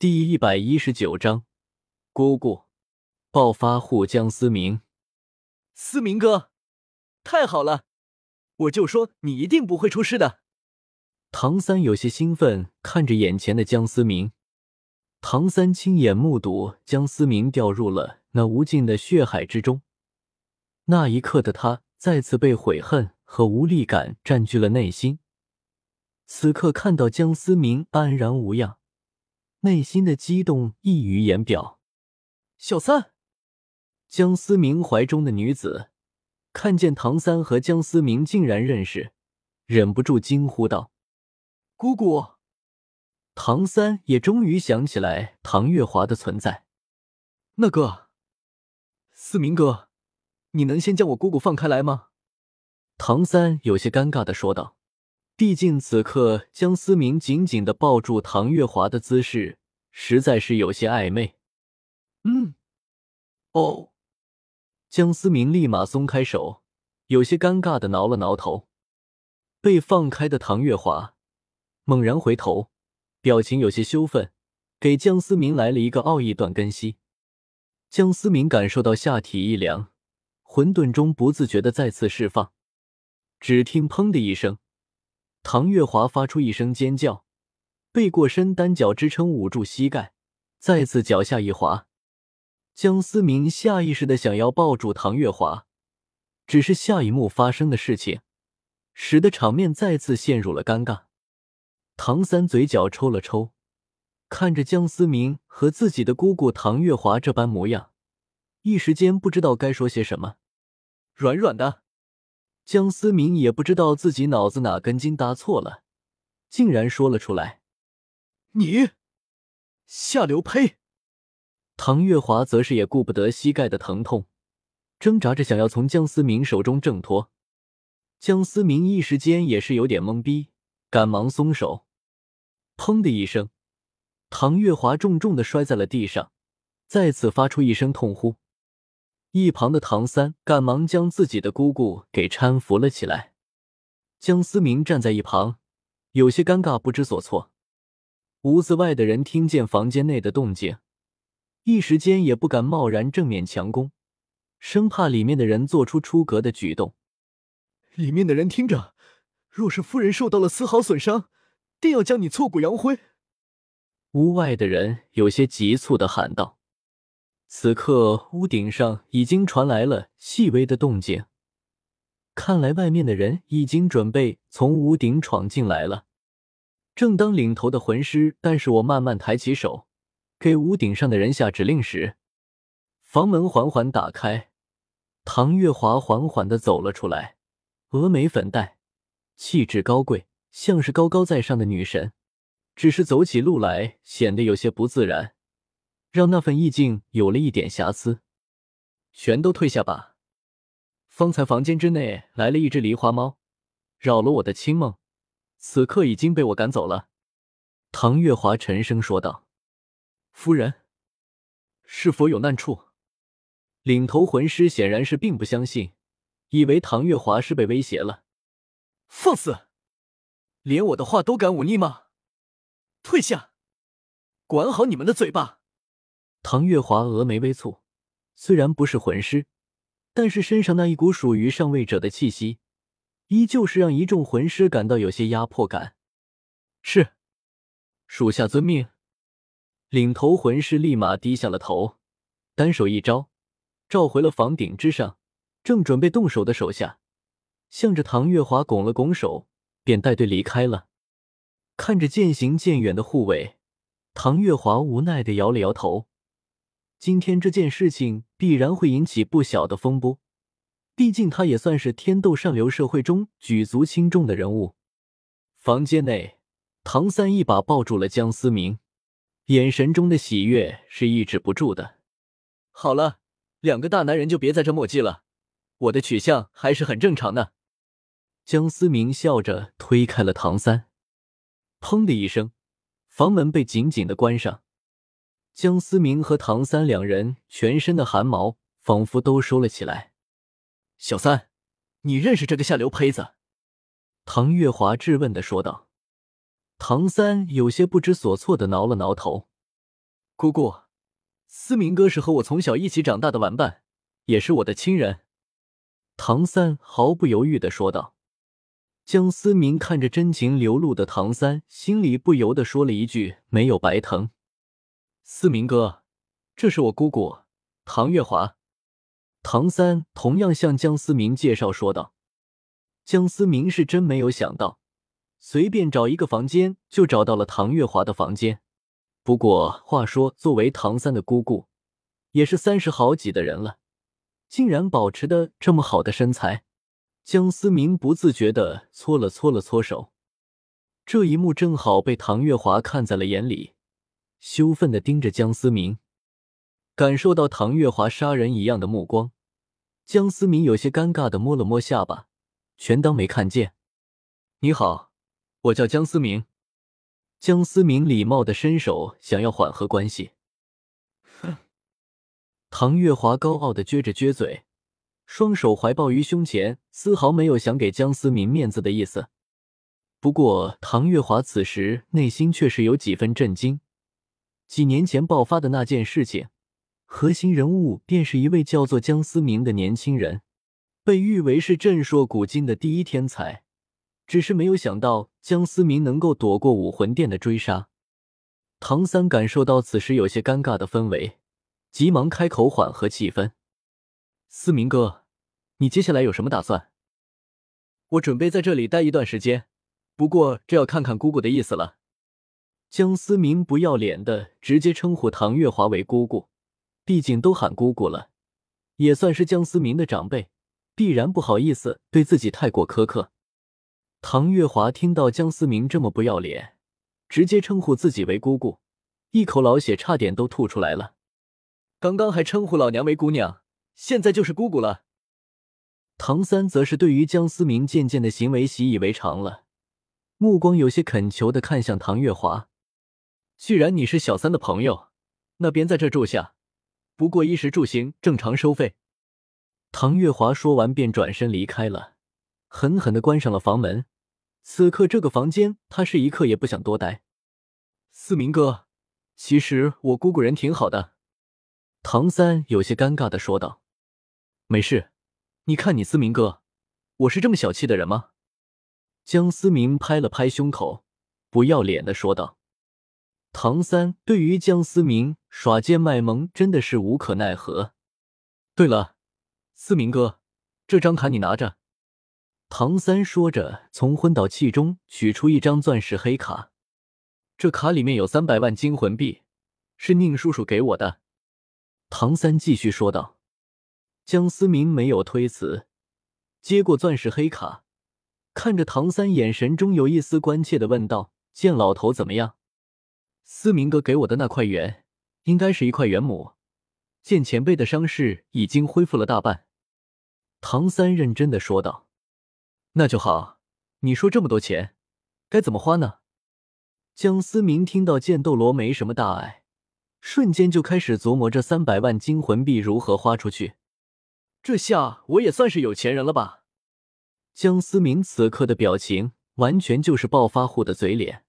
第一百一十九章，姑姑暴发户江思明，思明哥，太好了！我就说你一定不会出事的。唐三有些兴奋，看着眼前的江思明。唐三亲眼目睹江思明掉入了那无尽的血海之中，那一刻的他再次被悔恨和无力感占据了内心。此刻看到江思明安然无恙，内心的激动溢于言表。小三，江思明怀中的女子看见唐三和江思明竟然认识，忍不住惊呼道：“姑姑！”唐三也终于想起来唐月华的存在。那个，思明哥，你能先将我姑姑放开来吗？唐三有些尴尬的说道。毕竟此刻江思明紧紧的抱住唐月华的姿势实在是有些暧昧。嗯，哦。江思明立马松开手，有些尴尬的挠了挠头。被放开的唐月华猛然回头。表情有些羞愤，给江思明来了一个奥义断根吸。江思明感受到下体一凉，混沌中不自觉的再次释放。只听“砰”的一声，唐月华发出一声尖叫，背过身，单脚支撑捂住膝盖，再次脚下一滑。江思明下意识的想要抱住唐月华，只是下一幕发生的事情，使得场面再次陷入了尴尬。唐三嘴角抽了抽，看着江思明和自己的姑姑唐月华这般模样，一时间不知道该说些什么。软软的，江思明也不知道自己脑子哪根筋搭错了，竟然说了出来：“你下流胚！”唐月华则是也顾不得膝盖的疼痛，挣扎着想要从江思明手中挣脱。江思明一时间也是有点懵逼，赶忙松手。砰的一声，唐月华重重的摔在了地上，再次发出一声痛呼。一旁的唐三赶忙将自己的姑姑给搀扶了起来。江思明站在一旁，有些尴尬，不知所措。屋子外的人听见房间内的动静，一时间也不敢贸然正面强攻，生怕里面的人做出出格的举动。里面的人听着，若是夫人受到了丝毫损伤。定要将你挫骨扬灰！屋外的人有些急促的喊道。此刻屋顶上已经传来了细微的动静，看来外面的人已经准备从屋顶闯进来了。正当领头的魂师，但是我慢慢抬起手，给屋顶上的人下指令时，房门缓缓打开，唐月华缓缓的走了出来，峨眉粉黛，气质高贵。像是高高在上的女神，只是走起路来显得有些不自然，让那份意境有了一点瑕疵。全都退下吧！方才房间之内来了一只狸花猫，扰了我的清梦，此刻已经被我赶走了。唐月华沉声说道：“夫人，是否有难处？”领头魂师显然是并不相信，以为唐月华是被威胁了。放肆！连我的话都敢忤逆吗？退下，管好你们的嘴巴！唐月华峨眉微蹙，虽然不是魂师，但是身上那一股属于上位者的气息，依旧是让一众魂师感到有些压迫感。是，属下遵命。领头魂师立马低下了头，单手一招，召回了房顶之上正准备动手的手下，向着唐月华拱了拱手。便带队离开了。看着渐行渐远的护卫，唐月华无奈的摇了摇头。今天这件事情必然会引起不小的风波，毕竟他也算是天斗上流社会中举足轻重的人物。房间内，唐三一把抱住了江思明，眼神中的喜悦是抑制不住的。好了，两个大男人就别在这墨迹了，我的取向还是很正常的。江思明笑着推开了唐三，砰的一声，房门被紧紧的关上。江思明和唐三两人全身的汗毛仿佛都收了起来。小三，你认识这个下流胚子？唐月华质问的说道。唐三有些不知所措的挠了挠头。姑姑，思明哥是和我从小一起长大的玩伴，也是我的亲人。唐三毫不犹豫的说道。江思明看着真情流露的唐三，心里不由得说了一句：“没有白疼。”思明哥，这是我姑姑唐月华。唐三同样向江思明介绍说道。江思明是真没有想到，随便找一个房间就找到了唐月华的房间。不过话说，作为唐三的姑姑，也是三十好几的人了，竟然保持的这么好的身材。江思明不自觉的搓了搓了搓手，这一幕正好被唐月华看在了眼里，羞愤的盯着江思明，感受到唐月华杀人一样的目光，江思明有些尴尬的摸了摸下巴，全当没看见。你好，我叫江思明。江思明礼貌的伸手想要缓和关系。哼，唐月华高傲的撅着撅嘴。双手怀抱于胸前，丝毫没有想给江思明面子的意思。不过，唐月华此时内心却是有几分震惊。几年前爆发的那件事情，核心人物便是一位叫做江思明的年轻人，被誉为是震烁古今的第一天才。只是没有想到江思明能够躲过武魂殿的追杀。唐三感受到此时有些尴尬的氛围，急忙开口缓和气氛：“思明哥。”你接下来有什么打算？我准备在这里待一段时间，不过这要看看姑姑的意思了。江思明不要脸的直接称呼唐月华为姑姑，毕竟都喊姑姑了，也算是江思明的长辈，必然不好意思对自己太过苛刻。唐月华听到江思明这么不要脸，直接称呼自己为姑姑，一口老血差点都吐出来了。刚刚还称呼老娘为姑娘，现在就是姑姑了。唐三则是对于江思明渐渐的行为习以为常了，目光有些恳求的看向唐月华：“既然你是小三的朋友，那便在这住下，不过衣食住行正常收费。”唐月华说完便转身离开了，狠狠的关上了房门。此刻这个房间，他是一刻也不想多待。思明哥，其实我姑姑人挺好的。”唐三有些尴尬的说道：“没事。”你看，你思明哥，我是这么小气的人吗？江思明拍了拍胸口，不要脸的说道。唐三对于江思明耍贱卖萌真的是无可奈何。对了，思明哥，这张卡你拿着。唐三说着，从昏倒器中取出一张钻石黑卡，这卡里面有三百万金魂币，是宁叔叔给我的。唐三继续说道。江思明没有推辞，接过钻石黑卡，看着唐三，眼神中有一丝关切的问道：“见老头怎么样？”思明哥给我的那块元，应该是一块元母。见前辈的伤势已经恢复了大半。唐三认真的说道：“那就好。你说这么多钱，该怎么花呢？”江思明听到剑斗罗没什么大碍，瞬间就开始琢磨这三百万金魂币如何花出去。这下我也算是有钱人了吧？江思明此刻的表情完全就是暴发户的嘴脸。